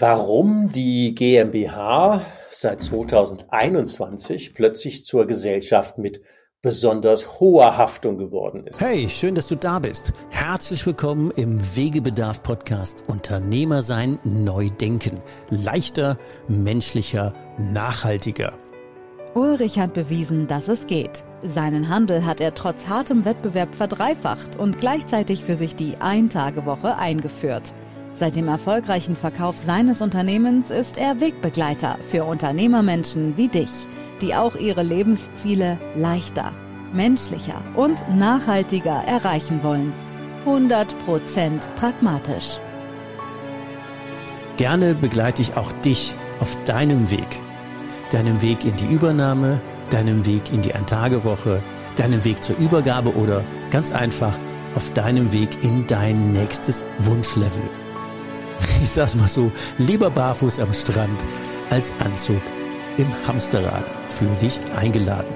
warum die GmbH seit 2021 plötzlich zur Gesellschaft mit besonders hoher Haftung geworden ist. Hey, schön, dass du da bist. Herzlich willkommen im Wegebedarf Podcast Unternehmer sein, neu denken. Leichter, menschlicher, nachhaltiger. Ulrich hat bewiesen, dass es geht. Seinen Handel hat er trotz hartem Wettbewerb verdreifacht und gleichzeitig für sich die Ein-Tage-Woche eingeführt. Seit dem erfolgreichen Verkauf seines Unternehmens ist er Wegbegleiter für Unternehmermenschen wie dich, die auch ihre Lebensziele leichter, menschlicher und nachhaltiger erreichen wollen. 100% pragmatisch. Gerne begleite ich auch dich auf deinem Weg. Deinem Weg in die Übernahme, deinem Weg in die Eintagewoche, deinem Weg zur Übergabe oder ganz einfach auf deinem Weg in dein nächstes Wunschlevel. Ich sag's mal so, lieber barfuß am Strand als Anzug im Hamsterrad. Fühl dich eingeladen.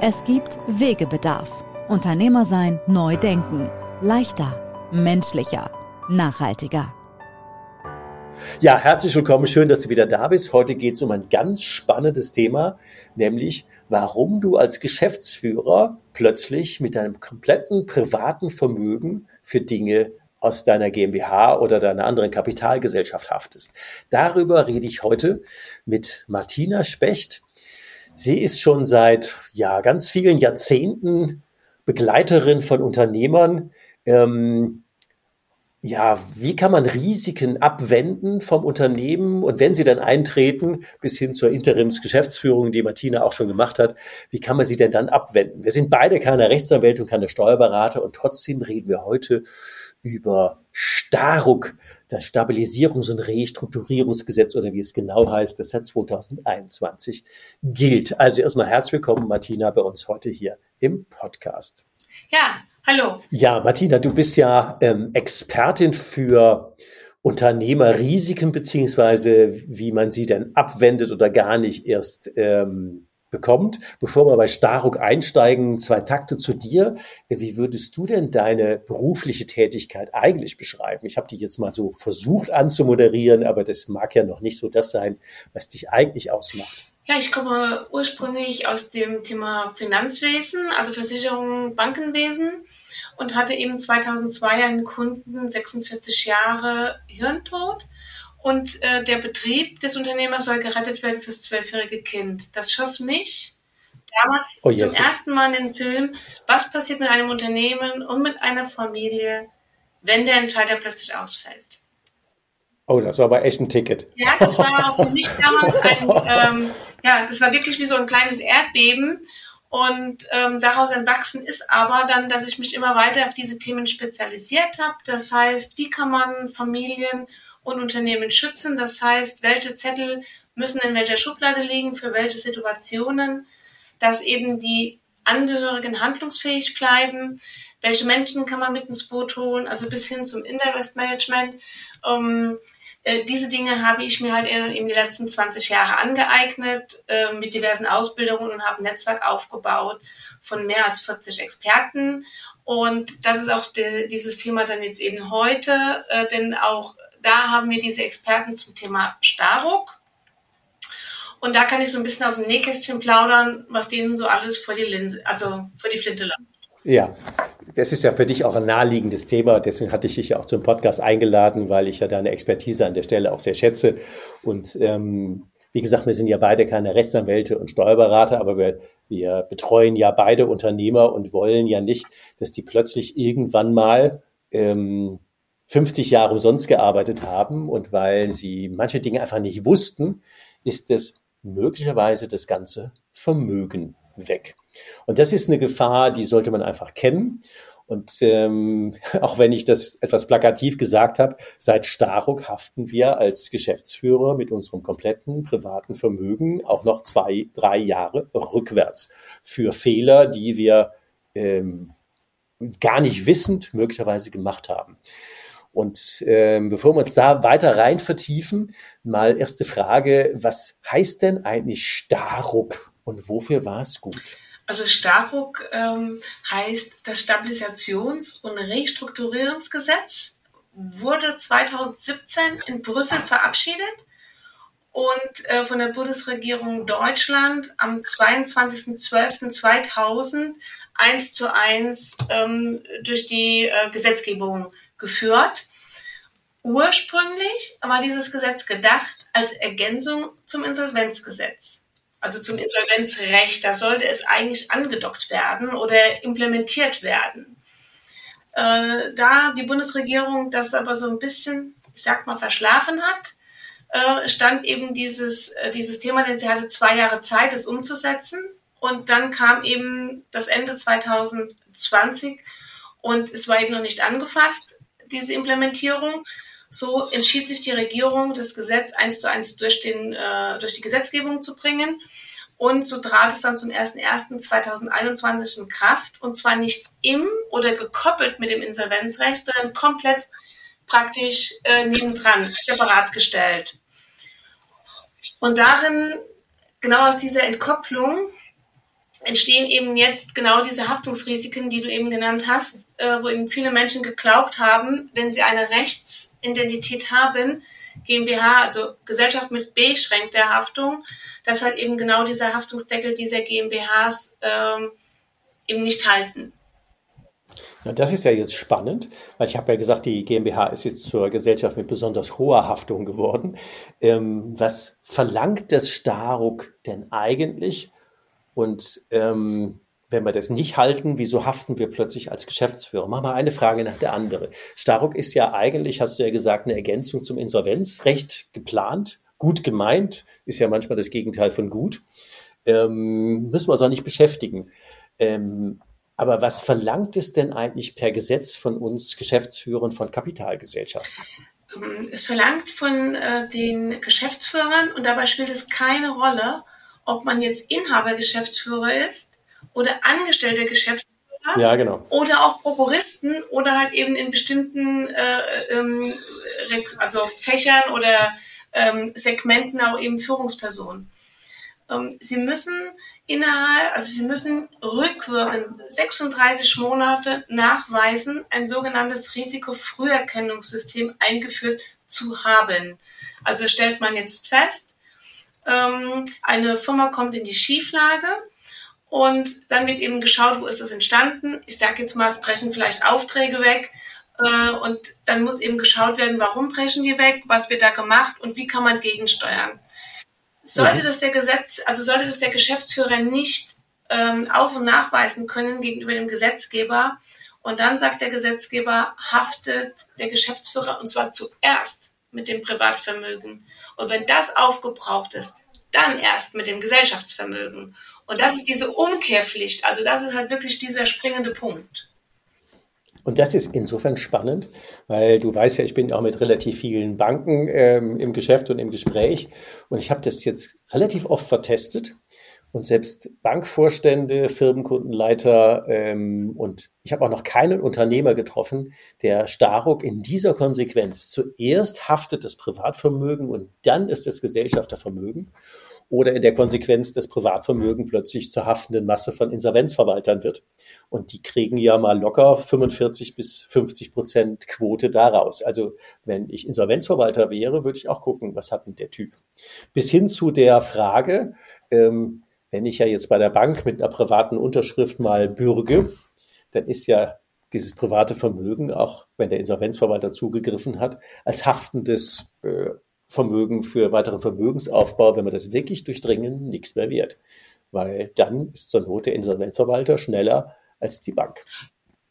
Es gibt Wegebedarf. Unternehmer sein, neu denken. Leichter, menschlicher, nachhaltiger. Ja, herzlich willkommen. Schön, dass du wieder da bist. Heute geht es um ein ganz spannendes Thema, nämlich warum du als Geschäftsführer plötzlich mit deinem kompletten privaten Vermögen für Dinge aus deiner GmbH oder deiner anderen Kapitalgesellschaft haftest. Darüber rede ich heute mit Martina Specht. Sie ist schon seit ja ganz vielen Jahrzehnten Begleiterin von Unternehmern. Ähm, ja, wie kann man Risiken abwenden vom Unternehmen und wenn sie dann eintreten, bis hin zur Interimsgeschäftsführung, die Martina auch schon gemacht hat, wie kann man sie denn dann abwenden? Wir sind beide keine Rechtsanwälte und keine Steuerberater und trotzdem reden wir heute über Staruk, das Stabilisierungs- und Restrukturierungsgesetz oder wie es genau heißt, das seit 2021 gilt. Also erstmal herzlich willkommen, Martina, bei uns heute hier im Podcast. Ja, hallo. Ja, Martina, du bist ja ähm, Expertin für Unternehmerrisiken beziehungsweise wie man sie denn abwendet oder gar nicht erst ähm, bekommt. Bevor wir bei Staruk einsteigen, zwei Takte zu dir. Wie würdest du denn deine berufliche Tätigkeit eigentlich beschreiben? Ich habe die jetzt mal so versucht anzumoderieren, aber das mag ja noch nicht so das sein, was dich eigentlich ausmacht. Ja, ich komme ursprünglich aus dem Thema Finanzwesen, also Versicherungen, Bankenwesen und hatte eben 2002 einen Kunden, 46 Jahre Hirntod und äh, der Betrieb des Unternehmers soll gerettet werden fürs zwölfjährige Kind. Das schoss mich damals oh, zum ersten Mal in den Film, was passiert mit einem Unternehmen und mit einer Familie, wenn der Entscheider plötzlich ausfällt. Oh, das war aber echt ein Ticket. Ja, das war für mich damals ein, ähm, ja, das war wirklich wie so ein kleines Erdbeben. Und ähm, daraus entwachsen ist aber dann, dass ich mich immer weiter auf diese Themen spezialisiert habe. Das heißt, wie kann man Familien und Unternehmen schützen. Das heißt, welche Zettel müssen in welcher Schublade liegen, für welche Situationen, dass eben die Angehörigen handlungsfähig bleiben, welche Menschen kann man mit ins Boot holen, also bis hin zum Interest Management. Ähm, äh, diese Dinge habe ich mir halt in, die letzten 20 Jahre angeeignet äh, mit diversen Ausbildungen und habe ein Netzwerk aufgebaut von mehr als 40 Experten. Und das ist auch de, dieses Thema dann jetzt eben heute, äh, denn auch da haben wir diese Experten zum Thema Staruk. Und da kann ich so ein bisschen aus dem Nähkästchen plaudern, was denen so alles vor die Linse, also vor die Flinte läuft. Ja, das ist ja für dich auch ein naheliegendes Thema. Deswegen hatte ich dich ja auch zum Podcast eingeladen, weil ich ja deine Expertise an der Stelle auch sehr schätze. Und ähm, wie gesagt, wir sind ja beide keine Rechtsanwälte und Steuerberater, aber wir, wir betreuen ja beide Unternehmer und wollen ja nicht, dass die plötzlich irgendwann mal ähm, 50 Jahre umsonst gearbeitet haben und weil sie manche Dinge einfach nicht wussten, ist es möglicherweise das ganze Vermögen weg. Und das ist eine Gefahr, die sollte man einfach kennen. Und ähm, auch wenn ich das etwas plakativ gesagt habe, seit Staruk haften wir als Geschäftsführer mit unserem kompletten privaten Vermögen auch noch zwei, drei Jahre rückwärts für Fehler, die wir ähm, gar nicht wissend möglicherweise gemacht haben. Und ähm, bevor wir uns da weiter rein vertiefen, mal erste Frage, was heißt denn eigentlich Staruk und wofür war es gut? Also Staruk ähm, heißt das Stabilisations- und Restrukturierungsgesetz, wurde 2017 in Brüssel verabschiedet und äh, von der Bundesregierung Deutschland am 22.12.2000 eins zu eins ähm, durch die äh, Gesetzgebung geführt. Ursprünglich war dieses Gesetz gedacht als Ergänzung zum Insolvenzgesetz, also zum Insolvenzrecht. Da sollte es eigentlich angedockt werden oder implementiert werden. Äh, da die Bundesregierung das aber so ein bisschen, ich sag mal, verschlafen hat, äh, stand eben dieses, äh, dieses Thema, denn sie hatte zwei Jahre Zeit, es umzusetzen. Und dann kam eben das Ende 2020 und es war eben noch nicht angefasst, diese Implementierung. So entschied sich die Regierung, das Gesetz eins zu eins durch, den, äh, durch die Gesetzgebung zu bringen. Und so trat es dann zum 01.01.2021 in Kraft. Und zwar nicht im oder gekoppelt mit dem Insolvenzrecht, sondern komplett praktisch äh, nebendran, separat gestellt. Und darin, genau aus dieser Entkopplung, entstehen eben jetzt genau diese Haftungsrisiken, die du eben genannt hast, äh, wo eben viele Menschen geglaubt haben, wenn sie eine Rechtsidentität haben, GmbH, also Gesellschaft mit B schränkt der Haftung, dass halt eben genau dieser Haftungsdeckel dieser GmbHs ähm, eben nicht halten. Ja, das ist ja jetzt spannend, weil ich habe ja gesagt, die GmbH ist jetzt zur Gesellschaft mit besonders hoher Haftung geworden. Ähm, was verlangt das Staruk denn eigentlich? Und ähm, wenn wir das nicht halten, wieso haften wir plötzlich als Geschäftsführer? Machen wir eine Frage nach der anderen. Staruk ist ja eigentlich, hast du ja gesagt, eine Ergänzung zum Insolvenzrecht geplant. Gut gemeint, ist ja manchmal das Gegenteil von gut. Ähm, müssen wir uns auch nicht beschäftigen. Ähm, aber was verlangt es denn eigentlich per Gesetz von uns Geschäftsführern von Kapitalgesellschaften? Ähm, es verlangt von äh, den Geschäftsführern, und dabei spielt es keine Rolle, ob man jetzt Inhaber Geschäftsführer ist oder angestellter Geschäftsführer ja, genau. oder auch Prokuristen oder halt eben in bestimmten äh, ähm, also Fächern oder ähm, Segmenten auch eben Führungspersonen. Ähm, sie müssen innerhalb, also Sie müssen rückwirkend 36 Monate nachweisen, ein sogenanntes Risikofrüherkennungssystem eingeführt zu haben. Also stellt man jetzt fest, ähm, eine Firma kommt in die Schieflage und dann wird eben geschaut, wo ist das entstanden. Ich sage jetzt mal, es brechen vielleicht Aufträge weg äh, und dann muss eben geschaut werden, warum brechen die weg, was wird da gemacht und wie kann man gegensteuern. Sollte mhm. das der Gesetz, also sollte das der Geschäftsführer nicht ähm, auf- und nachweisen können gegenüber dem Gesetzgeber, und dann sagt der Gesetzgeber, haftet der Geschäftsführer und zwar zuerst mit dem Privatvermögen. Und wenn das aufgebraucht ist, dann erst mit dem Gesellschaftsvermögen. Und das ist diese Umkehrpflicht. Also das ist halt wirklich dieser springende Punkt. Und das ist insofern spannend, weil du weißt ja, ich bin auch mit relativ vielen Banken ähm, im Geschäft und im Gespräch. Und ich habe das jetzt relativ oft vertestet. Und selbst Bankvorstände, Firmenkundenleiter ähm, und ich habe auch noch keinen Unternehmer getroffen, der Staruk in dieser Konsequenz zuerst haftet das Privatvermögen und dann ist das Gesellschaftervermögen oder in der Konsequenz das Privatvermögen plötzlich zur haftenden Masse von Insolvenzverwaltern wird. Und die kriegen ja mal locker 45 bis 50 Prozent Quote daraus. Also wenn ich Insolvenzverwalter wäre, würde ich auch gucken, was hat denn der Typ. Bis hin zu der Frage, ähm, wenn ich ja jetzt bei der Bank mit einer privaten Unterschrift mal bürge, dann ist ja dieses private Vermögen, auch wenn der Insolvenzverwalter zugegriffen hat, als haftendes äh, Vermögen für weiteren Vermögensaufbau, wenn wir das wirklich durchdringen, nichts mehr wert. Weil dann ist zur Not der Insolvenzverwalter schneller als die Bank.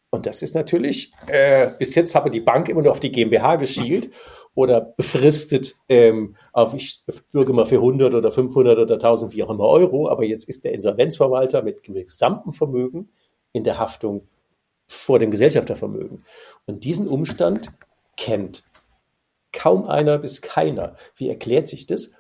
Und das ist natürlich, äh, bis jetzt habe die Bank immer nur auf die GmbH geschielt oder befristet ähm, auf, ich bürge mal für 100 oder 500 oder 1000, wie auch immer Euro, aber jetzt ist der Insolvenzverwalter mit gesamtem Vermögen in der Haftung vor dem Gesellschaftervermögen. Und diesen Umstand kennt kaum einer bis keiner. Wie erklärt sich das?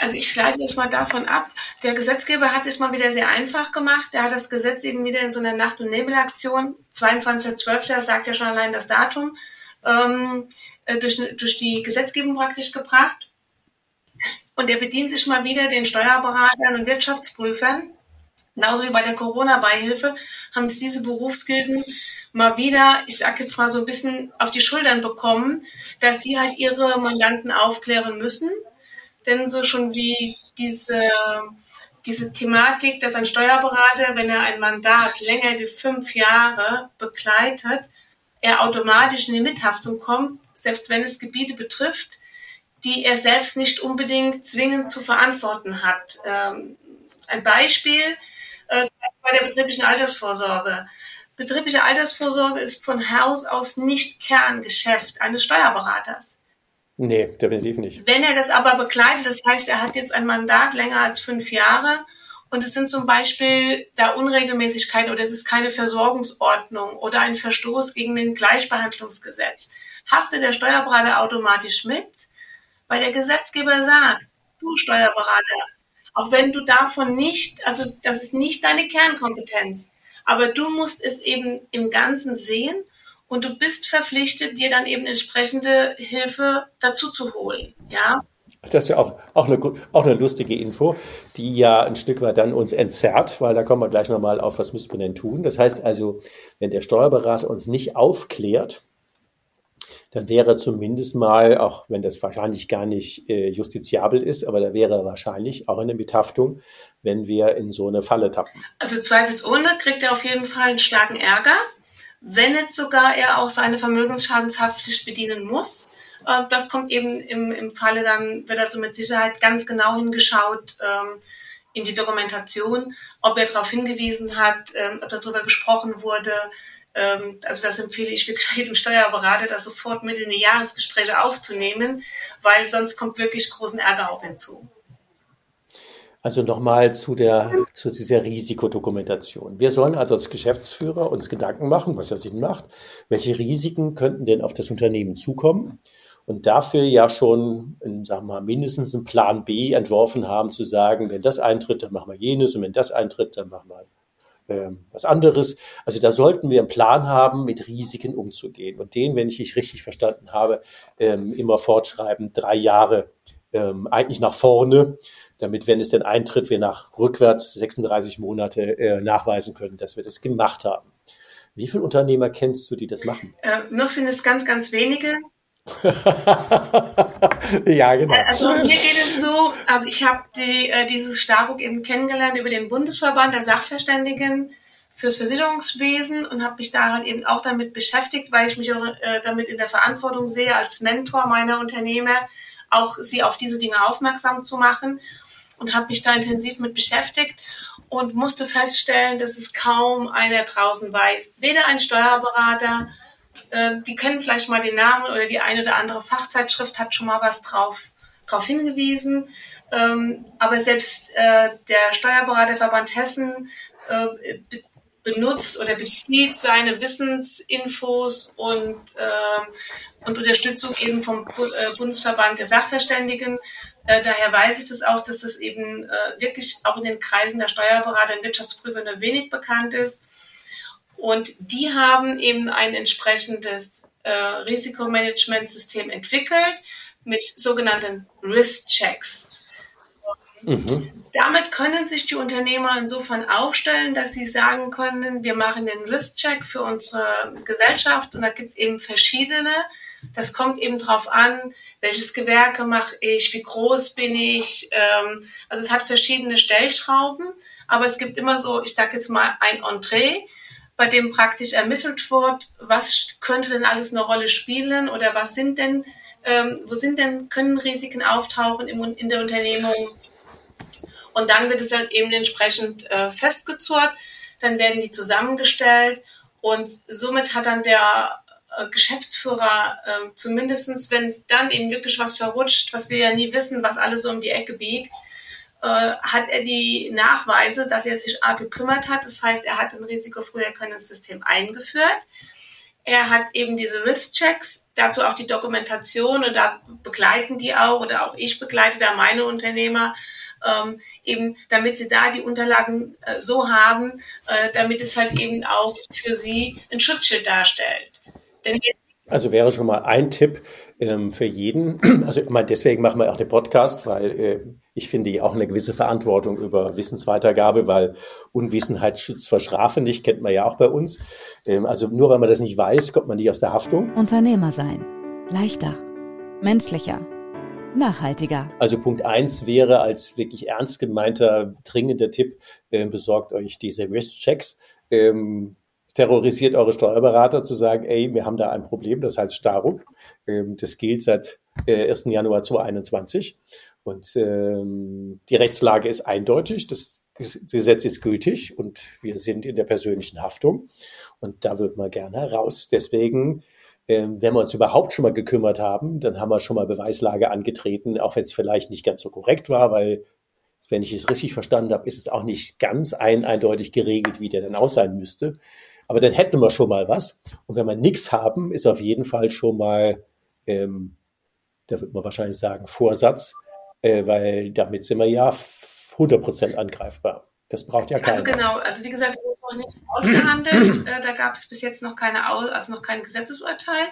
Also ich leite jetzt mal davon ab. Der Gesetzgeber hat es mal wieder sehr einfach gemacht. Er hat das Gesetz eben wieder in so einer Nacht- und Nebelaktion, 22.12., sagt ja schon allein das Datum, ähm, äh, durch, durch die Gesetzgebung praktisch gebracht. Und er bedient sich mal wieder den Steuerberatern und Wirtschaftsprüfern. Genauso wie bei der Corona-Beihilfe haben es diese Berufsgilden mal wieder, ich sag jetzt mal so ein bisschen auf die Schultern bekommen, dass sie halt ihre Mandanten aufklären müssen. Denn so schon wie diese, diese Thematik, dass ein Steuerberater, wenn er ein Mandat länger wie fünf Jahre begleitet, er automatisch in die Mithaftung kommt, selbst wenn es Gebiete betrifft, die er selbst nicht unbedingt zwingend zu verantworten hat. Ähm, ein Beispiel äh, bei der betrieblichen Altersvorsorge. Betriebliche Altersvorsorge ist von Haus aus nicht Kerngeschäft eines Steuerberaters. Nee, definitiv nicht. Wenn er das aber begleitet, das heißt, er hat jetzt ein Mandat länger als fünf Jahre und es sind zum Beispiel da Unregelmäßigkeiten oder es ist keine Versorgungsordnung oder ein Verstoß gegen den Gleichbehandlungsgesetz, haftet der Steuerberater automatisch mit, weil der Gesetzgeber sagt, du Steuerberater, auch wenn du davon nicht, also das ist nicht deine Kernkompetenz, aber du musst es eben im Ganzen sehen und du bist verpflichtet, dir dann eben entsprechende Hilfe dazu zu holen, ja. Das ist ja auch, auch, eine, auch eine lustige Info, die ja ein Stück weit dann uns entzerrt, weil da kommen wir gleich nochmal auf, was müssen wir denn tun. Das heißt also, wenn der Steuerberater uns nicht aufklärt, dann wäre zumindest mal, auch wenn das wahrscheinlich gar nicht äh, justiziabel ist, aber da wäre wahrscheinlich auch eine Mithaftung, wenn wir in so eine Falle tappen. Also zweifelsohne kriegt er auf jeden Fall einen starken Ärger, wenn nicht sogar er auch seine Vermögensschadenshaftpflicht bedienen muss. Äh, das kommt eben im, im Falle dann, wird also mit Sicherheit ganz genau hingeschaut ähm, in die Dokumentation, ob er darauf hingewiesen hat, ähm, ob darüber gesprochen wurde, ähm, also das empfehle ich wirklich jedem Steuerberater, das sofort mit in die Jahresgespräche aufzunehmen, weil sonst kommt wirklich großen Ärger auf hinzu. Also nochmal zu, der, zu dieser Risikodokumentation. Wir sollen also als Geschäftsführer uns Gedanken machen, was ja Sinn macht, welche Risiken könnten denn auf das Unternehmen zukommen und dafür ja schon, sagen wir mal, mindestens einen Plan B entworfen haben, zu sagen, wenn das eintritt, dann machen wir jenes und wenn das eintritt, dann machen wir ähm, was anderes. Also da sollten wir einen Plan haben, mit Risiken umzugehen. Und den, wenn ich dich richtig verstanden habe, ähm, immer fortschreiben, drei Jahre ähm, eigentlich nach vorne, damit, wenn es denn eintritt, wir nach rückwärts 36 Monate äh, nachweisen können, dass wir das gemacht haben. Wie viele Unternehmer kennst du, die das machen? Äh, noch sind es ganz, ganz wenige. ja, genau. Also mir geht es so, also ich habe die, äh, dieses Staruk eben kennengelernt über den Bundesverband der Sachverständigen fürs Versicherungswesen und habe mich da halt eben auch damit beschäftigt, weil ich mich auch äh, damit in der Verantwortung sehe, als Mentor meiner Unternehmer auch sie auf diese Dinge aufmerksam zu machen und habe mich da intensiv mit beschäftigt und musste feststellen, dass es kaum einer draußen weiß, weder ein Steuerberater äh, die kennen vielleicht mal den Namen oder die eine oder andere Fachzeitschrift hat schon mal was drauf, drauf hingewiesen. Ähm, aber selbst äh, der Steuerberaterverband Hessen äh, be benutzt oder bezieht seine Wissensinfos und, äh, und Unterstützung eben vom Bu äh, Bundesverband der Sachverständigen. Äh, daher weiß ich das auch, dass das eben äh, wirklich auch in den Kreisen der Steuerberater und Wirtschaftsprüfer nur wenig bekannt ist. Und die haben eben ein entsprechendes äh, Risikomanagementsystem entwickelt mit sogenannten Risk-Checks. Mhm. Damit können sich die Unternehmer insofern aufstellen, dass sie sagen können, wir machen den Risk-Check für unsere Gesellschaft und da gibt es eben verschiedene. Das kommt eben drauf an, welches Gewerke mache ich, wie groß bin ich. Ähm, also es hat verschiedene Stellschrauben, aber es gibt immer so, ich sage jetzt mal, ein Entree bei dem praktisch ermittelt wird, was könnte denn alles eine Rolle spielen oder was sind denn, ähm, wo sind denn, können Risiken auftauchen im, in der Unternehmung? Und dann wird es dann eben entsprechend äh, festgezurrt, dann werden die zusammengestellt und somit hat dann der äh, Geschäftsführer äh, zumindestens, wenn dann eben wirklich was verrutscht, was wir ja nie wissen, was alles so um die Ecke biegt, hat er die Nachweise, dass er sich A gekümmert hat. Das heißt, er hat ein Risikofrüherkennungssystem eingeführt. Er hat eben diese Risk-Checks, dazu auch die Dokumentation und da begleiten die auch oder auch ich begleite da meine Unternehmer, ähm, eben damit sie da die Unterlagen äh, so haben, äh, damit es halt eben auch für sie ein Schutzschild darstellt. Denn Also wäre schon mal ein Tipp ähm, für jeden. Also ich meine, deswegen machen wir auch den Podcast, weil äh, ich finde ja auch eine gewisse Verantwortung über Wissensweitergabe, weil Unwissenheit schützt vor Strafe nicht, kennt man ja auch bei uns. Ähm, also nur weil man das nicht weiß, kommt man nicht aus der Haftung. Unternehmer sein. Leichter. Menschlicher. Nachhaltiger. Also Punkt eins wäre als wirklich ernst gemeinter, dringender Tipp, äh, besorgt euch diese Risk-Checks. Ähm, terrorisiert eure Steuerberater zu sagen, ey, wir haben da ein Problem, das heißt Staruk. Ähm, das gilt seit äh, 1. Januar 2021 und ähm, die Rechtslage ist eindeutig, das Gesetz ist gültig und wir sind in der persönlichen Haftung und da wird man gerne raus. Deswegen, ähm, wenn wir uns überhaupt schon mal gekümmert haben, dann haben wir schon mal Beweislage angetreten, auch wenn es vielleicht nicht ganz so korrekt war, weil wenn ich es richtig verstanden habe, ist es auch nicht ganz ein, eindeutig geregelt, wie der dann aus sein müsste. Aber dann hätten wir schon mal was. Und wenn wir nichts haben, ist auf jeden Fall schon mal, ähm, da wird man wahrscheinlich sagen, Vorsatz, äh, weil damit sind wir ja 100% angreifbar. Das braucht ja keiner. Also genau, also wie gesagt, das ist noch nicht ausgehandelt. äh, da gab es bis jetzt noch keine, also noch kein Gesetzesurteil.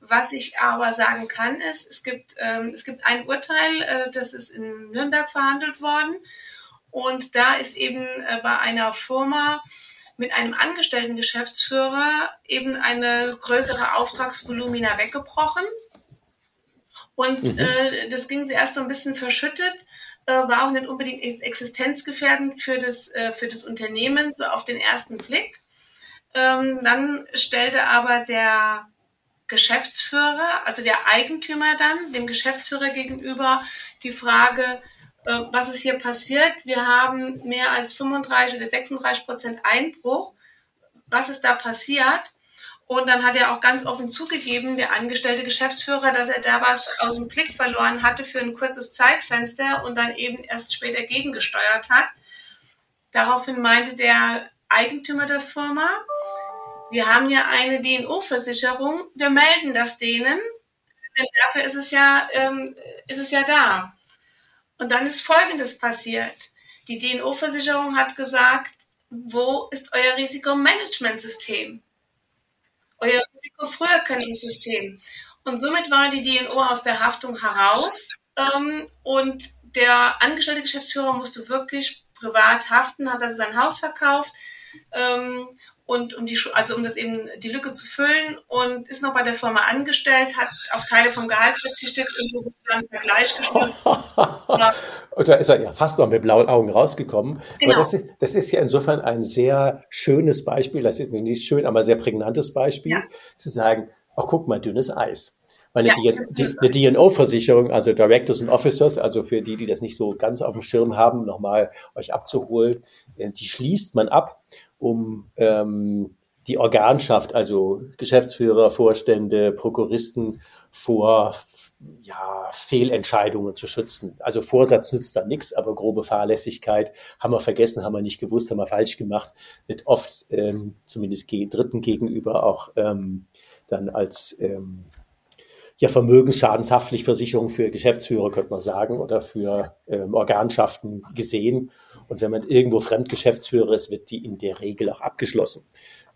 Was ich aber sagen kann, ist, es gibt, ähm, es gibt ein Urteil, äh, das ist in Nürnberg verhandelt worden. Und da ist eben äh, bei einer Firma mit einem angestellten Geschäftsführer eben eine größere Auftragsvolumina weggebrochen. Und mhm. äh, das ging sie erst so ein bisschen verschüttet, äh, war auch nicht unbedingt existenzgefährdend für das, äh, für das Unternehmen, so auf den ersten Blick. Ähm, dann stellte aber der Geschäftsführer, also der Eigentümer dann, dem Geschäftsführer gegenüber die Frage, was ist hier passiert? Wir haben mehr als 35 oder 36 Prozent Einbruch. Was ist da passiert? Und dann hat er auch ganz offen zugegeben, der angestellte Geschäftsführer, dass er da was aus dem Blick verloren hatte für ein kurzes Zeitfenster und dann eben erst später gegengesteuert hat. Daraufhin meinte der Eigentümer der Firma, wir haben ja eine DNO-Versicherung, wir melden das denen, denn dafür ist es ja, ähm, ist es ja da. Und dann ist Folgendes passiert. Die DNO-Versicherung hat gesagt, wo ist euer Risikomanagementsystem? Euer Risikofrüherkennungssystem. Und somit war die DNO aus der Haftung heraus ähm, und der angestellte Geschäftsführer musste wirklich privat haften, hat also sein Haus verkauft ähm, und um die, also um das eben die Lücke zu füllen und ist noch bei der Firma angestellt, hat auf Teile vom Gehalt verzichtet und so dann Vergleich geschlossen. und da ist er ja fast noch mit blauen Augen rausgekommen. Genau. Aber das ist, das ist ja insofern ein sehr schönes Beispiel, das ist nicht schön, aber sehr prägnantes Beispiel, ja. zu sagen, oh, guck mal, dünnes Eis. Meine ja, die, die, DNO-Versicherung, also Directors and Officers, also für die, die das nicht so ganz auf dem Schirm haben, nochmal euch abzuholen, äh, die schließt man ab um ähm, die Organschaft, also Geschäftsführer, Vorstände, Prokuristen vor ja, Fehlentscheidungen zu schützen. Also Vorsatz nützt da nichts, aber grobe Fahrlässigkeit haben wir vergessen, haben wir nicht gewusst, haben wir falsch gemacht, wird oft ähm, zumindest Dritten gegenüber auch ähm, dann als ähm, ja, Vermögensschadenshaftpflichtversicherung für Geschäftsführer, könnte man sagen, oder für ähm, Organschaften gesehen. Und wenn man irgendwo Fremdgeschäftsführer ist, wird die in der Regel auch abgeschlossen.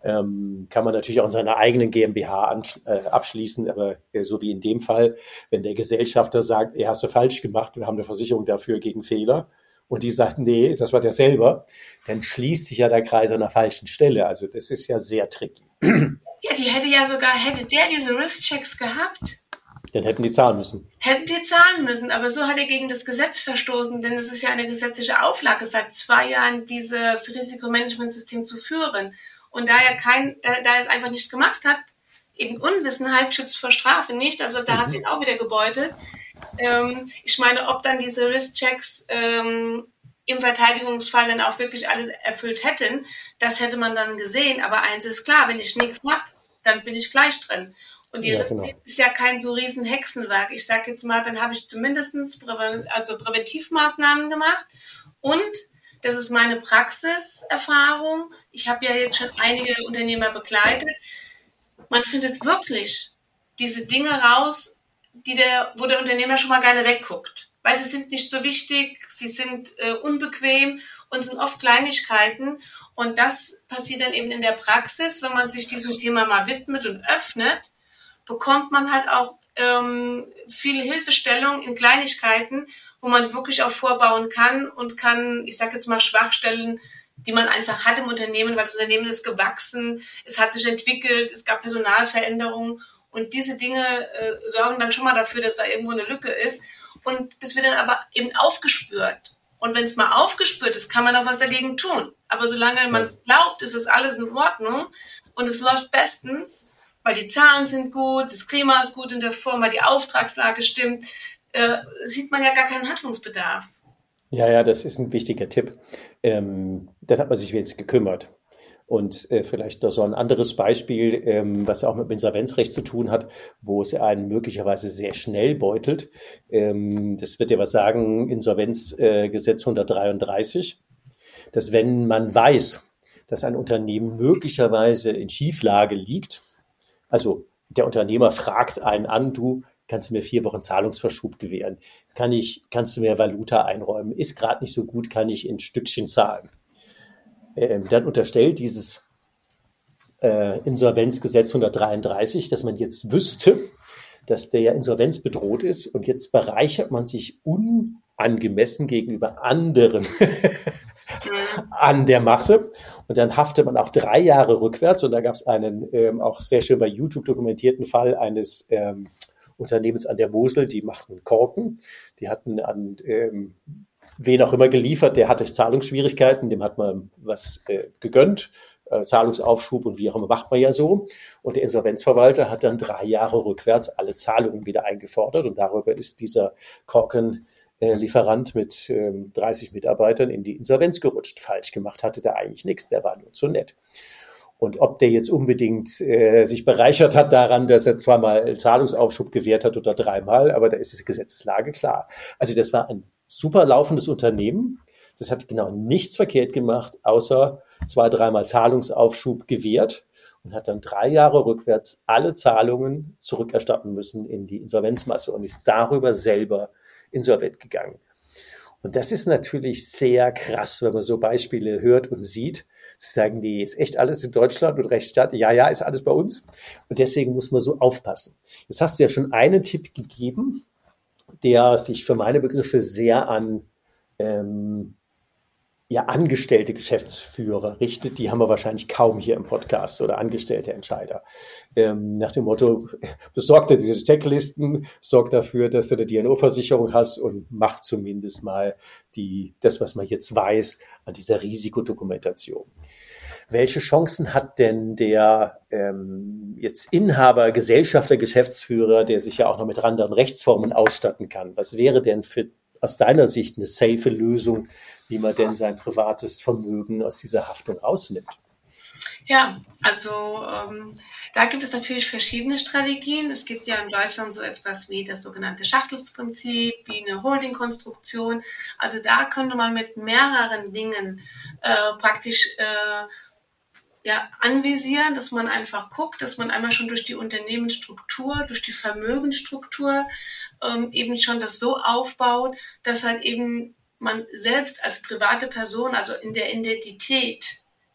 Ähm, kann man natürlich auch in seiner eigenen GmbH äh, abschließen, aber äh, so wie in dem Fall, wenn der Gesellschafter sagt, er hast du falsch gemacht, wir haben eine Versicherung dafür gegen Fehler, und die sagt, nee, das war der selber, dann schließt sich ja der Kreis an der falschen Stelle. Also das ist ja sehr tricky. Ja, die hätte ja sogar, hätte der diese Risk-Checks gehabt, dann hätten die zahlen müssen. Hätten die zahlen müssen, aber so hat er gegen das Gesetz verstoßen, denn es ist ja eine gesetzliche Auflage, seit zwei Jahren dieses Risikomanagementsystem zu führen. Und da er kein, da, da er es einfach nicht gemacht hat, eben Unwissenheit schützt vor Strafe nicht, also da mhm. hat es ihn auch wieder gebeutelt. Ähm, ich meine, ob dann diese Risk-Checks ähm, im Verteidigungsfall dann auch wirklich alles erfüllt hätten, das hätte man dann gesehen. Aber eins ist klar, wenn ich nichts hab, dann bin ich gleich drin. Und die ja, genau. ist ja kein so riesen Hexenwerk. Ich sage jetzt mal, dann habe ich zumindest Präven also Präventivmaßnahmen gemacht. Und das ist meine Praxiserfahrung. Ich habe ja jetzt schon einige Unternehmer begleitet. Man findet wirklich diese Dinge raus, die der, wo der Unternehmer schon mal gerne wegguckt. Weil sie sind nicht so wichtig, sie sind äh, unbequem und sind oft Kleinigkeiten. Und das passiert dann eben in der Praxis, wenn man sich diesem Thema mal widmet und öffnet bekommt man halt auch ähm, viele Hilfestellung in Kleinigkeiten, wo man wirklich auch vorbauen kann und kann, ich sage jetzt mal, Schwachstellen, die man einfach hat im Unternehmen, weil das Unternehmen ist gewachsen, es hat sich entwickelt, es gab Personalveränderungen und diese Dinge äh, sorgen dann schon mal dafür, dass da irgendwo eine Lücke ist. Und das wird dann aber eben aufgespürt. Und wenn es mal aufgespürt ist, kann man auch was dagegen tun. Aber solange man glaubt, ist es alles in Ordnung und es läuft bestens, weil die Zahlen sind gut, das Klima ist gut in der Firma, die Auftragslage stimmt, äh, sieht man ja gar keinen Handlungsbedarf. Ja, ja, das ist ein wichtiger Tipp. Ähm, dann hat man sich jetzt gekümmert. Und äh, vielleicht noch so ein anderes Beispiel, ähm, was auch mit dem Insolvenzrecht zu tun hat, wo es einen möglicherweise sehr schnell beutelt. Ähm, das wird ja was sagen, Insolvenzgesetz äh, 133, dass wenn man weiß, dass ein Unternehmen möglicherweise in Schieflage liegt, also der Unternehmer fragt einen an, du kannst du mir vier Wochen Zahlungsverschub gewähren? Kann ich, kannst du mir Valuta einräumen? Ist gerade nicht so gut, kann ich in Stückchen zahlen? ähm, dann unterstellt dieses äh, Insolvenzgesetz 133, dass man jetzt wüsste, dass der Insolvenz bedroht ist und jetzt bereichert man sich unangemessen gegenüber anderen an der Masse. Und dann haftet man auch drei Jahre rückwärts. Und da gab es einen ähm, auch sehr schön bei YouTube dokumentierten Fall eines ähm, Unternehmens an der Mosel, die machten Korken, die hatten an ähm, wen auch immer geliefert, der hatte Zahlungsschwierigkeiten, dem hat man was äh, gegönnt, äh, Zahlungsaufschub und wie auch immer macht man ja so. Und der Insolvenzverwalter hat dann drei Jahre rückwärts alle Zahlungen wieder eingefordert. Und darüber ist dieser Korken äh, Lieferant mit ähm, 30 Mitarbeitern in die Insolvenz gerutscht. Falsch gemacht hatte der eigentlich nichts, der war nur zu nett. Und ob der jetzt unbedingt äh, sich bereichert hat daran, dass er zweimal Zahlungsaufschub gewährt hat oder dreimal, aber da ist die Gesetzeslage klar. Also das war ein super laufendes Unternehmen. Das hat genau nichts verkehrt gemacht, außer zwei, dreimal Zahlungsaufschub gewährt und hat dann drei Jahre rückwärts alle Zahlungen zurückerstatten müssen in die Insolvenzmasse und ist darüber selber insolvent gegangen. Und das ist natürlich sehr krass, wenn man so Beispiele hört und sieht. Sie sagen, die ist echt alles in Deutschland und Rechtsstaat. Ja, ja, ist alles bei uns. Und deswegen muss man so aufpassen. Jetzt hast du ja schon einen Tipp gegeben, der sich für meine Begriffe sehr an ähm, ja, angestellte Geschäftsführer richtet, die haben wir wahrscheinlich kaum hier im Podcast oder angestellte Entscheider. Ähm, nach dem Motto, besorgt dir diese Checklisten, sorgt dafür, dass du eine DNO-Versicherung hast und mach zumindest mal die, das, was man jetzt weiß, an dieser Risikodokumentation. Welche Chancen hat denn der ähm, jetzt Inhaber, Gesellschafter, Geschäftsführer, der sich ja auch noch mit anderen Rechtsformen ausstatten kann? Was wäre denn für aus deiner Sicht eine safe Lösung, wie man denn sein privates Vermögen aus dieser Haftung rausnimmt? Ja, also ähm, da gibt es natürlich verschiedene Strategien. Es gibt ja in Deutschland so etwas wie das sogenannte Schachtelsprinzip, wie eine Holdingkonstruktion. Also da könnte man mit mehreren Dingen äh, praktisch äh, ja, anvisieren, dass man einfach guckt, dass man einmal schon durch die Unternehmensstruktur, durch die Vermögensstruktur ähm, eben schon das so aufbaut, dass halt eben man selbst als private Person, also in der Identität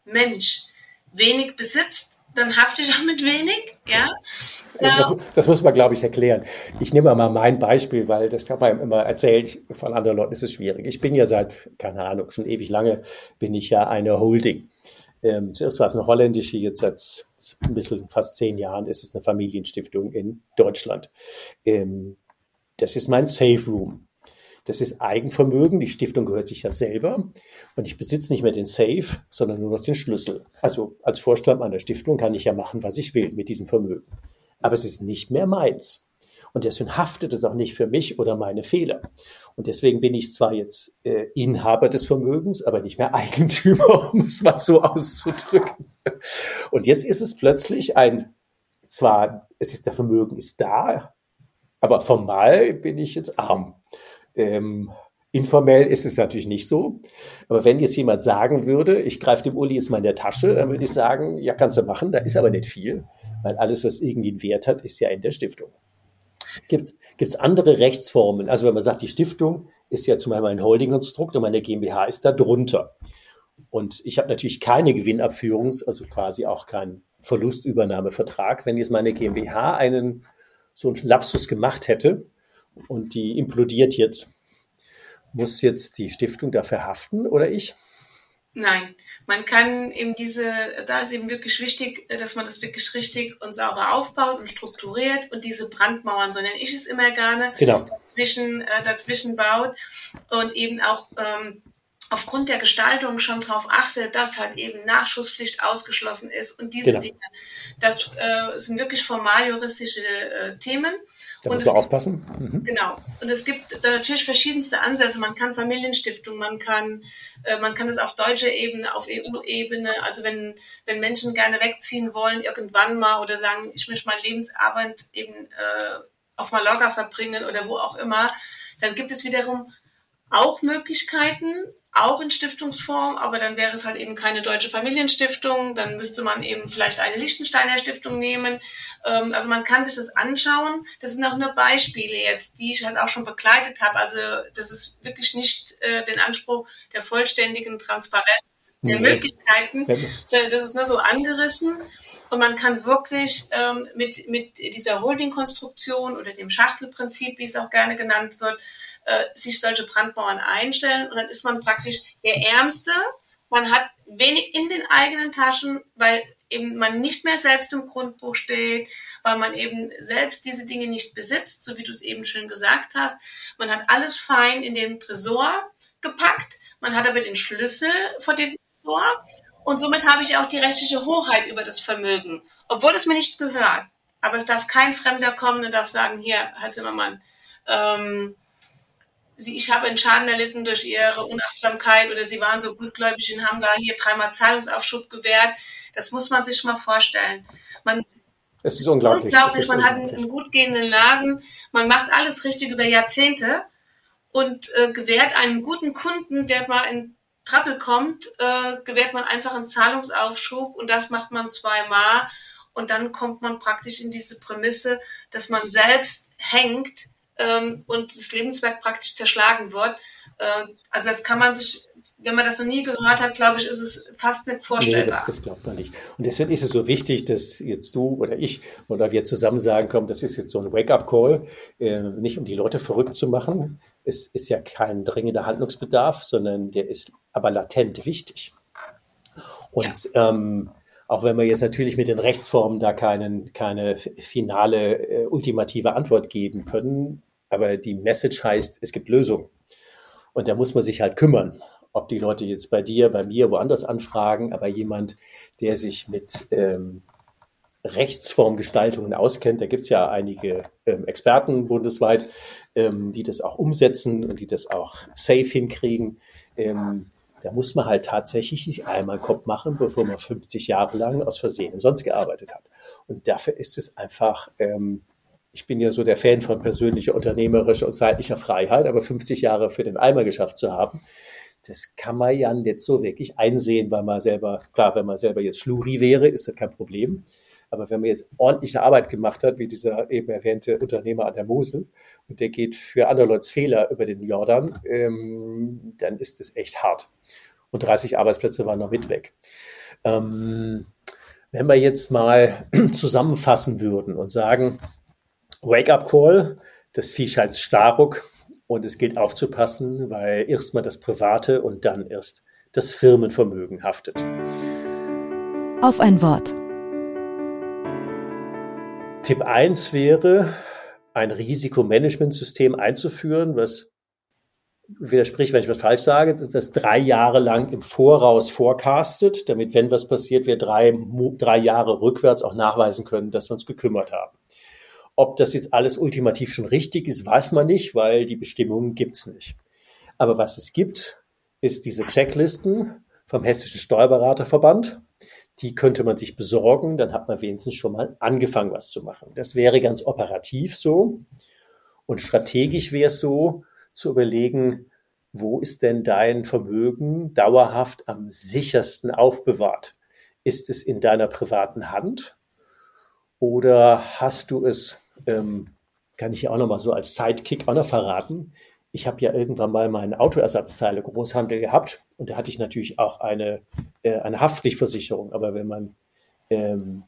Mensch, wenig besitzt, dann hafte ich auch mit wenig, ja. Das, das, muss man, glaube ich, erklären. Ich nehme mal mein Beispiel, weil das kann man immer erzählen. Von anderen Leuten ist es schwierig. Ich bin ja seit, keine Ahnung, schon ewig lange, bin ich ja eine Holding. Ähm, zuerst war es eine holländische, jetzt seit ein bisschen fast zehn Jahren ist es eine Familienstiftung in Deutschland. Ähm, das ist mein Safe Room. Das ist Eigenvermögen. Die Stiftung gehört sich ja selber. Und ich besitze nicht mehr den Safe, sondern nur noch den Schlüssel. Also als Vorstand meiner Stiftung kann ich ja machen, was ich will mit diesem Vermögen. Aber es ist nicht mehr meins. Und deswegen haftet es auch nicht für mich oder meine Fehler. Und deswegen bin ich zwar jetzt äh, Inhaber des Vermögens, aber nicht mehr Eigentümer, um es mal so auszudrücken. Und jetzt ist es plötzlich ein, zwar, es ist der Vermögen ist da, aber formal bin ich jetzt arm. Ähm, informell ist es natürlich nicht so. Aber wenn jetzt jemand sagen würde, ich greife dem Uli jetzt mal in der Tasche, dann würde ich sagen, ja, kannst du machen, da ist aber nicht viel, weil alles, was irgendwie einen Wert hat, ist ja in der Stiftung. Gibt es andere Rechtsformen? Also wenn man sagt, die Stiftung ist ja zum Beispiel ein Holdingkonstrukt und meine GmbH ist da drunter. Und ich habe natürlich keine Gewinnabführungs-, also quasi auch keinen Verlustübernahmevertrag. Wenn jetzt meine GmbH einen so einen Lapsus gemacht hätte und die implodiert jetzt, muss jetzt die Stiftung dafür haften oder ich? Nein, man kann eben diese, da ist eben wirklich wichtig, dass man das wirklich richtig und sauber aufbaut und strukturiert und diese Brandmauern, so nenne ich es immer gerne, genau. dazwischen, äh, dazwischen baut und eben auch ähm, aufgrund der Gestaltung schon darauf achtet, dass halt eben Nachschusspflicht ausgeschlossen ist und diese genau. Dinge. Das äh, sind wirklich formal juristische äh, Themen. Da muss man aufpassen. Mhm. Genau. Und es gibt natürlich verschiedenste Ansätze. Man kann Familienstiftung, man kann, äh, man kann es auf deutscher Ebene, auf EU-Ebene. Also wenn, wenn Menschen gerne wegziehen wollen, irgendwann mal oder sagen, ich möchte mal Lebensarbeit eben äh, auf Mallorca verbringen oder wo auch immer, dann gibt es wiederum auch Möglichkeiten, auch in Stiftungsform, aber dann wäre es halt eben keine deutsche Familienstiftung, dann müsste man eben vielleicht eine Liechtensteiner Stiftung nehmen. Ähm, also man kann sich das anschauen. Das sind auch nur Beispiele jetzt, die ich halt auch schon begleitet habe. Also das ist wirklich nicht äh, den Anspruch der vollständigen Transparenz der Möglichkeiten. Das ist nur so angerissen. Und man kann wirklich ähm, mit, mit dieser Holding-Konstruktion oder dem Schachtelprinzip, wie es auch gerne genannt wird, äh, sich solche Brandmauern einstellen. Und dann ist man praktisch der Ärmste. Man hat wenig in den eigenen Taschen, weil eben man nicht mehr selbst im Grundbuch steht, weil man eben selbst diese Dinge nicht besitzt, so wie du es eben schön gesagt hast. Man hat alles fein in den Tresor gepackt. Man hat aber den Schlüssel vor dem Tresor. Und somit habe ich auch die rechtliche Hoheit über das Vermögen, obwohl es mir nicht gehört. Aber es darf kein Fremder kommen und darf sagen, hier, Herr Zimmermann, ähm, sie, ich habe einen Schaden erlitten durch ihre Unachtsamkeit oder sie waren so gutgläubig und haben da hier dreimal Zahlungsaufschub gewährt. Das muss man sich mal vorstellen. Man, es ist unglaublich. unglaublich. Ist man unglaublich. hat einen, gut gehenden Laden, man macht alles richtig über Jahrzehnte und äh, gewährt einen guten Kunden, der mal in Trappel kommt, äh, gewährt man einfach einen Zahlungsaufschub und das macht man zweimal und dann kommt man praktisch in diese Prämisse, dass man selbst hängt ähm, und das Lebenswerk praktisch zerschlagen wird. Äh, also das kann man sich, wenn man das noch nie gehört hat, glaube ich, ist es fast nicht vorstellbar. Nee, das, das glaubt man nicht. Und deswegen ist es so wichtig, dass jetzt du oder ich oder wir zusammen sagen, komm, das ist jetzt so ein Wake-up-Call, äh, nicht um die Leute verrückt zu machen. Es ist ja kein dringender Handlungsbedarf, sondern der ist aber latent wichtig. Und ja. ähm, auch wenn wir jetzt natürlich mit den Rechtsformen da keinen, keine finale, äh, ultimative Antwort geben können, aber die Message heißt, es gibt Lösungen. Und da muss man sich halt kümmern, ob die Leute jetzt bei dir, bei mir, woanders anfragen, aber jemand, der sich mit ähm, Rechtsformgestaltungen auskennt, da gibt es ja einige ähm, Experten bundesweit, ähm, die das auch umsetzen und die das auch safe hinkriegen. Ähm, da muss man halt tatsächlich nicht einmal Kopf machen, bevor man 50 Jahre lang aus Versehen sonst gearbeitet hat. Und dafür ist es einfach, ähm, ich bin ja so der Fan von persönlicher, unternehmerischer und zeitlicher Freiheit, aber 50 Jahre für den Eimer geschafft zu haben, das kann man ja nicht so wirklich einsehen, weil man selber, klar, wenn man selber jetzt Schluri wäre, ist das kein Problem. Aber wenn man jetzt ordentliche Arbeit gemacht hat, wie dieser eben erwähnte Unternehmer an der Mosel, und der geht für andere Leute Fehler über den Jordan, ähm, dann ist es echt hart. Und 30 Arbeitsplätze waren noch mit weg. Ähm, wenn wir jetzt mal zusammenfassen würden und sagen, Wake-up-Call, das Viech heißt Starruck und es gilt aufzupassen, weil erstmal das Private und dann erst das Firmenvermögen haftet. Auf ein Wort. Tipp 1 wäre, ein Risikomanagementsystem einzuführen, was widerspricht, wenn ich was falsch sage, das drei Jahre lang im Voraus forecastet, damit, wenn was passiert, wir drei, drei Jahre rückwärts auch nachweisen können, dass wir uns gekümmert haben. Ob das jetzt alles ultimativ schon richtig ist, weiß man nicht, weil die Bestimmungen gibt's nicht. Aber was es gibt, ist diese Checklisten vom Hessischen Steuerberaterverband die könnte man sich besorgen, dann hat man wenigstens schon mal angefangen, was zu machen. Das wäre ganz operativ so. Und strategisch wäre es so, zu überlegen, wo ist denn dein Vermögen dauerhaft am sichersten aufbewahrt? Ist es in deiner privaten Hand oder hast du es, ähm, kann ich ja auch noch mal so als Sidekick auch noch verraten, ich habe ja irgendwann mal meinen Autoersatzteile Großhandel gehabt und da hatte ich natürlich auch eine, äh, eine Haftpflichtversicherung. Aber wenn man ähm,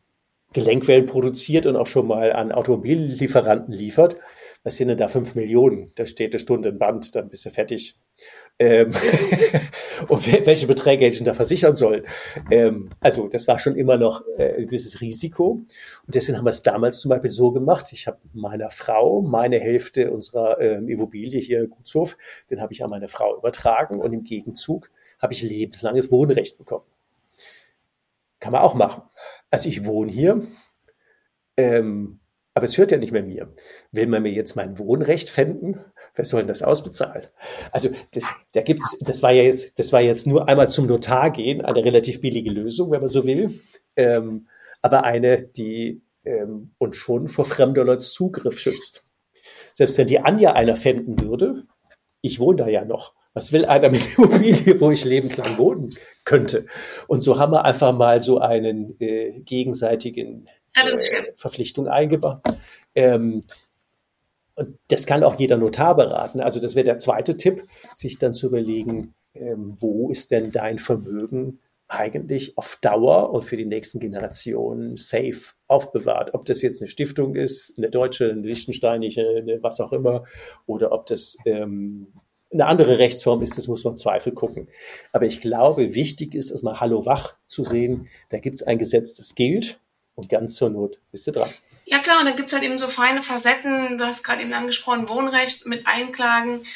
Gelenkwellen produziert und auch schon mal an Automobillieferanten liefert, was sind denn da fünf Millionen? Da steht eine Stunde im Band, dann bist du fertig. Ähm, und welche Beträge hätte ich denn da versichern sollen? Ähm, also das war schon immer noch äh, ein gewisses Risiko. Und deswegen haben wir es damals zum Beispiel so gemacht. Ich habe meiner Frau meine Hälfte unserer ähm, Immobilie hier Gutshof, den habe ich an meine Frau übertragen und im Gegenzug habe ich lebenslanges Wohnrecht bekommen. Kann man auch machen. Also ich wohne hier. Ähm, aber es hört ja nicht mehr mir. Will man mir jetzt mein Wohnrecht fänden? Wer soll denn das ausbezahlen? Also das, da gibt's, das war ja jetzt, das war jetzt nur einmal zum Notar gehen, eine relativ billige Lösung, wenn man so will, ähm, aber eine, die ähm, uns schon vor fremder Leute Zugriff schützt. Selbst wenn die Anja einer fänden würde, ich wohne da ja noch. Was will einer mit Immobilie, wo ich lebenslang wohnen könnte? Und so haben wir einfach mal so einen äh, gegenseitigen Verpflichtung eingebaut. Ähm, und das kann auch jeder Notar beraten. Also das wäre der zweite Tipp, sich dann zu überlegen, ähm, wo ist denn dein Vermögen eigentlich auf Dauer und für die nächsten Generationen safe aufbewahrt. Ob das jetzt eine Stiftung ist, eine deutsche, eine lichtensteinische, eine was auch immer, oder ob das ähm, eine andere Rechtsform ist, das muss man im Zweifel gucken. Aber ich glaube, wichtig ist, erstmal Hallo Wach zu sehen. Da gibt es ein Gesetz, das gilt. Und ganz zur Not bist du dran. Ja klar, und da gibt's halt eben so feine Facetten. Du hast gerade eben angesprochen, Wohnrecht mit Einklagen.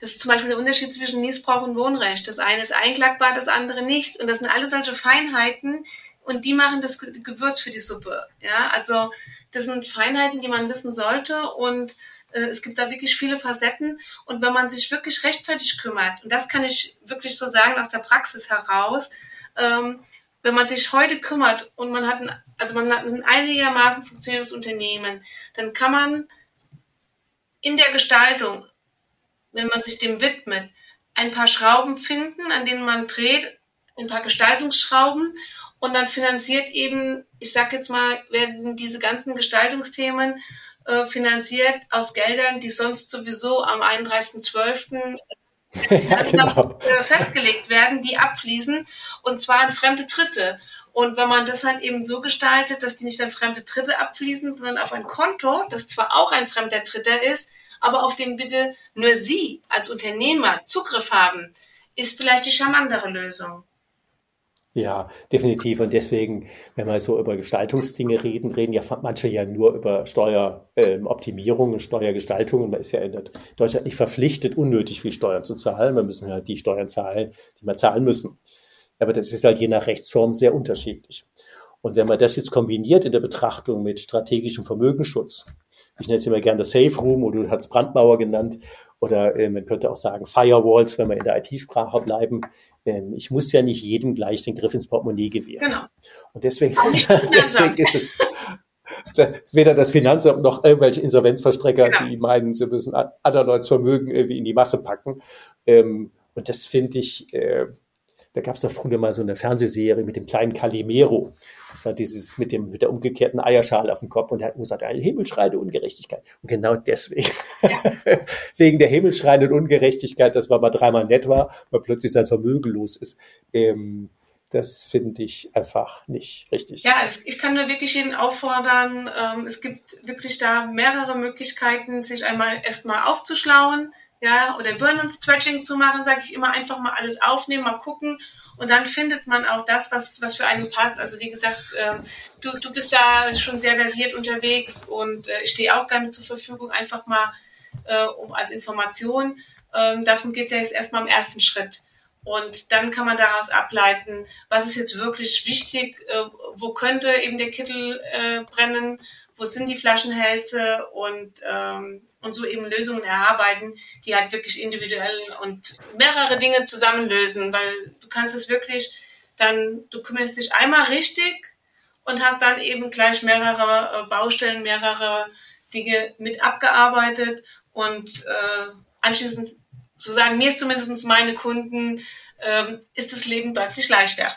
Das ist zum Beispiel der Unterschied zwischen Niesbrauch und Wohnrecht. Das eine ist einklagbar, das andere nicht. Und das sind alles solche Feinheiten und die machen das Gewürz für die Suppe. Ja, also das sind Feinheiten, die man wissen sollte und äh, es gibt da wirklich viele Facetten und wenn man sich wirklich rechtzeitig kümmert, und das kann ich wirklich so sagen aus der Praxis heraus, ähm, wenn man sich heute kümmert und man hat ein, also man hat ein einigermaßen funktionierendes Unternehmen, dann kann man in der Gestaltung, wenn man sich dem widmet, ein paar Schrauben finden, an denen man dreht, ein paar Gestaltungsschrauben und dann finanziert eben, ich sag jetzt mal, werden diese ganzen Gestaltungsthemen äh, finanziert aus Geldern, die sonst sowieso am 31.12 ja, genau. Äh, festgelegt werden, die abfließen und zwar an fremde Dritte. Und wenn man das halt eben so gestaltet, dass die nicht an fremde Dritte abfließen, sondern auf ein Konto, das zwar auch ein fremder Dritter ist, aber auf dem bitte nur Sie als Unternehmer Zugriff haben, ist vielleicht die charmantere Lösung. Ja, definitiv. Und deswegen, wenn wir so über Gestaltungsdinge reden, reden ja manche ja nur über Steueroptimierung ähm, und Steuergestaltung. Man ist ja in Deutschland nicht verpflichtet, unnötig viel Steuern zu zahlen. Wir müssen halt die Steuern zahlen, die wir zahlen müssen. Aber das ist halt je nach Rechtsform sehr unterschiedlich. Und wenn man das jetzt kombiniert in der Betrachtung mit strategischem Vermögensschutz, ich nenne es immer gerne das Safe Room oder du hast Brandmauer genannt oder äh, man könnte auch sagen Firewalls, wenn wir in der IT-Sprache bleiben. Ähm, ich muss ja nicht jedem gleich den Griff ins Portemonnaie gewähren. Genau. Und deswegen, deswegen ist es weder das Finanzamt noch irgendwelche Insolvenzverstrecker, genau. die meinen, sie müssen andernorts Vermögen irgendwie in die Masse packen. Ähm, und das finde ich, äh, da gab es doch früher mal so eine Fernsehserie mit dem kleinen Calimero. Das war dieses mit dem mit der umgekehrten Eierschale auf dem Kopf und er hat gesagt, eine himmelschreiende Ungerechtigkeit. Und genau deswegen, wegen der himmelschreienden Ungerechtigkeit, dass man mal dreimal nett war, weil plötzlich sein Vermögen los ist. Ähm, das finde ich einfach nicht richtig. Ja, ich kann nur wirklich jeden auffordern. Ähm, es gibt wirklich da mehrere Möglichkeiten, sich einmal erstmal aufzuschlauen, ja, oder Birnen-Stretching zu machen, sage ich immer, einfach mal alles aufnehmen, mal gucken und dann findet man auch das, was, was für einen passt. Also wie gesagt, äh, du, du bist da schon sehr versiert unterwegs und äh, ich stehe auch gerne zur Verfügung, einfach mal äh, um als Information. Ähm, darum geht es ja jetzt erstmal im ersten Schritt. Und dann kann man daraus ableiten, was ist jetzt wirklich wichtig, äh, wo könnte eben der Kittel äh, brennen, wo sind die Flaschenhälse und, ähm, und so eben Lösungen erarbeiten, die halt wirklich individuell und mehrere Dinge zusammenlösen, weil du kannst es wirklich dann, du kümmerst dich einmal richtig und hast dann eben gleich mehrere äh, Baustellen, mehrere Dinge mit abgearbeitet und äh, anschließend zu sagen, mir ist zumindest meine Kunden, ähm, ist das Leben deutlich leichter.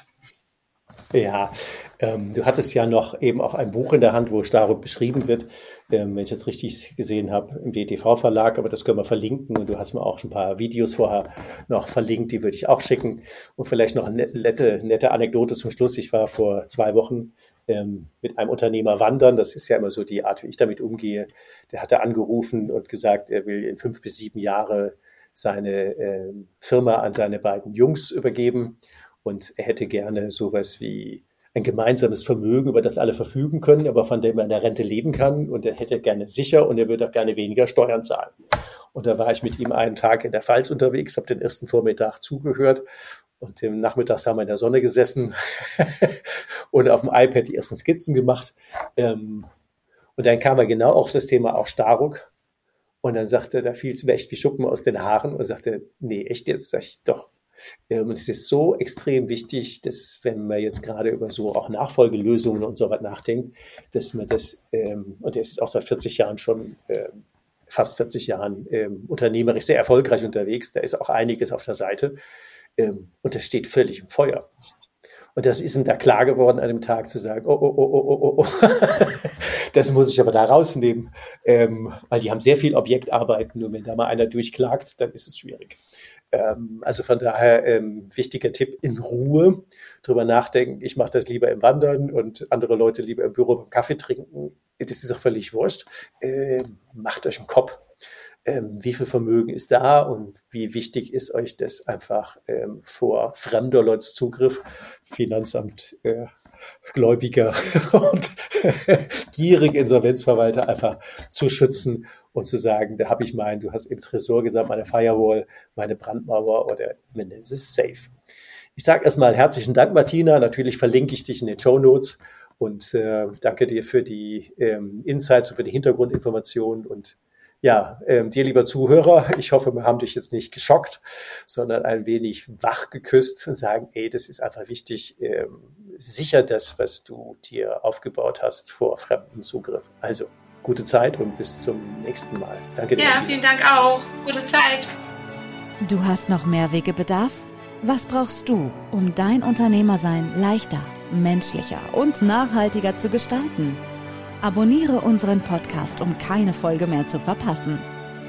Ja, ähm, du hattest ja noch eben auch ein Buch in der Hand, wo Staruk beschrieben wird, ähm, wenn ich jetzt richtig gesehen habe, im DTV-Verlag, aber das können wir verlinken und du hast mir auch schon ein paar Videos vorher noch verlinkt, die würde ich auch schicken. Und vielleicht noch eine nette, nette Anekdote zum Schluss. Ich war vor zwei Wochen ähm, mit einem Unternehmer wandern. Das ist ja immer so die Art, wie ich damit umgehe. Der hatte angerufen und gesagt, er will in fünf bis sieben Jahre seine äh, Firma an seine beiden Jungs übergeben und er hätte gerne sowas wie ein gemeinsames Vermögen, über das alle verfügen können, aber von dem er in der Rente leben kann. Und er hätte gerne sicher und er würde auch gerne weniger Steuern zahlen. Und da war ich mit ihm einen Tag in der Pfalz unterwegs, habe den ersten Vormittag zugehört und im Nachmittag haben wir in der Sonne gesessen und auf dem iPad die ersten Skizzen gemacht. Ähm, und dann kam er genau auf das Thema auch Staruk. Und dann sagte, da fiel es mir echt wie Schuppen aus den Haaren und sagte, nee, echt jetzt? Sag ich, doch, und es ist so extrem wichtig, dass wenn man jetzt gerade über so auch Nachfolgelösungen und so was nachdenkt, dass man das, ähm, und er ist auch seit 40 Jahren schon, ähm, fast 40 Jahren ähm, unternehmerisch sehr erfolgreich unterwegs, da ist auch einiges auf der Seite und das steht völlig im Feuer. Und das ist ihm da klar geworden an dem Tag zu sagen, oh, oh, oh, oh, oh, oh, oh. das muss ich aber da rausnehmen, weil die haben sehr viel Objektarbeiten und wenn da mal einer durchklagt, dann ist es schwierig. Ähm, also von daher ähm, wichtiger Tipp, in Ruhe drüber nachdenken. Ich mache das lieber im Wandern und andere Leute lieber im Büro beim Kaffee trinken. Das ist auch völlig wurscht. Ähm, macht euch einen Kopf. Ähm, wie viel Vermögen ist da und wie wichtig ist euch das einfach ähm, vor fremder Zugriff, Finanzamt, äh, Gläubiger und gierige Insolvenzverwalter einfach zu schützen und zu sagen, da habe ich mein, du hast im Tresor gesagt, meine Firewall, meine Brandmauer oder nennen es safe. Ich sage erstmal herzlichen Dank, Martina. Natürlich verlinke ich dich in den Show Notes und äh, danke dir für die ähm, Insights und für die Hintergrundinformationen und ja, ähm, dir lieber Zuhörer, ich hoffe, wir haben dich jetzt nicht geschockt, sondern ein wenig wach geküsst und sagen, ey, das ist einfach wichtig, ähm, sicher das, was du dir aufgebaut hast vor fremden Zugriff. Also, gute Zeit und bis zum nächsten Mal. Danke dir. Ja, vielen Dank auch. Gute Zeit. Du hast noch mehr Wegebedarf? Was brauchst du, um dein Unternehmersein leichter, menschlicher und nachhaltiger zu gestalten? Abonniere unseren Podcast, um keine Folge mehr zu verpassen.